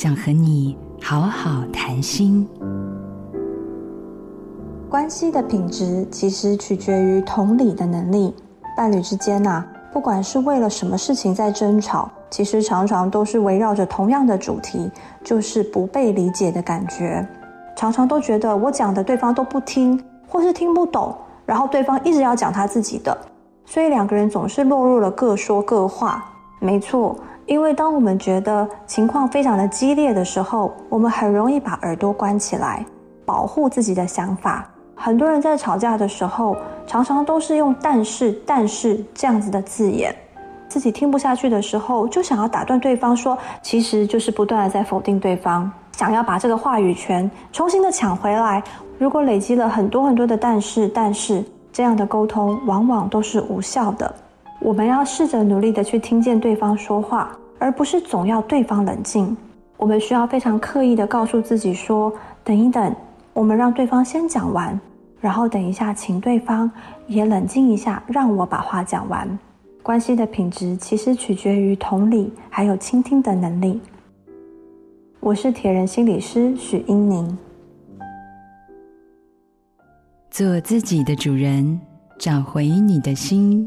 想和你好好谈心。关系的品质其实取决于同理的能力。伴侣之间呐、啊，不管是为了什么事情在争吵，其实常常都是围绕着同样的主题，就是不被理解的感觉。常常都觉得我讲的对方都不听，或是听不懂，然后对方一直要讲他自己的，所以两个人总是落入了各说各话。没错。因为当我们觉得情况非常的激烈的时候，我们很容易把耳朵关起来，保护自己的想法。很多人在吵架的时候，常常都是用“但是”“但是”这样子的字眼，自己听不下去的时候，就想要打断对方说，其实就是不断的在否定对方，想要把这个话语权重新的抢回来。如果累积了很多很多的“但是”“但是”，这样的沟通往往都是无效的。我们要试着努力的去听见对方说话，而不是总要对方冷静。我们需要非常刻意的告诉自己说：“等一等，我们让对方先讲完，然后等一下，请对方也冷静一下，让我把话讲完。”关系的品质其实取决于同理，还有倾听的能力。我是铁人心理师许英宁。做自己的主人，找回你的心。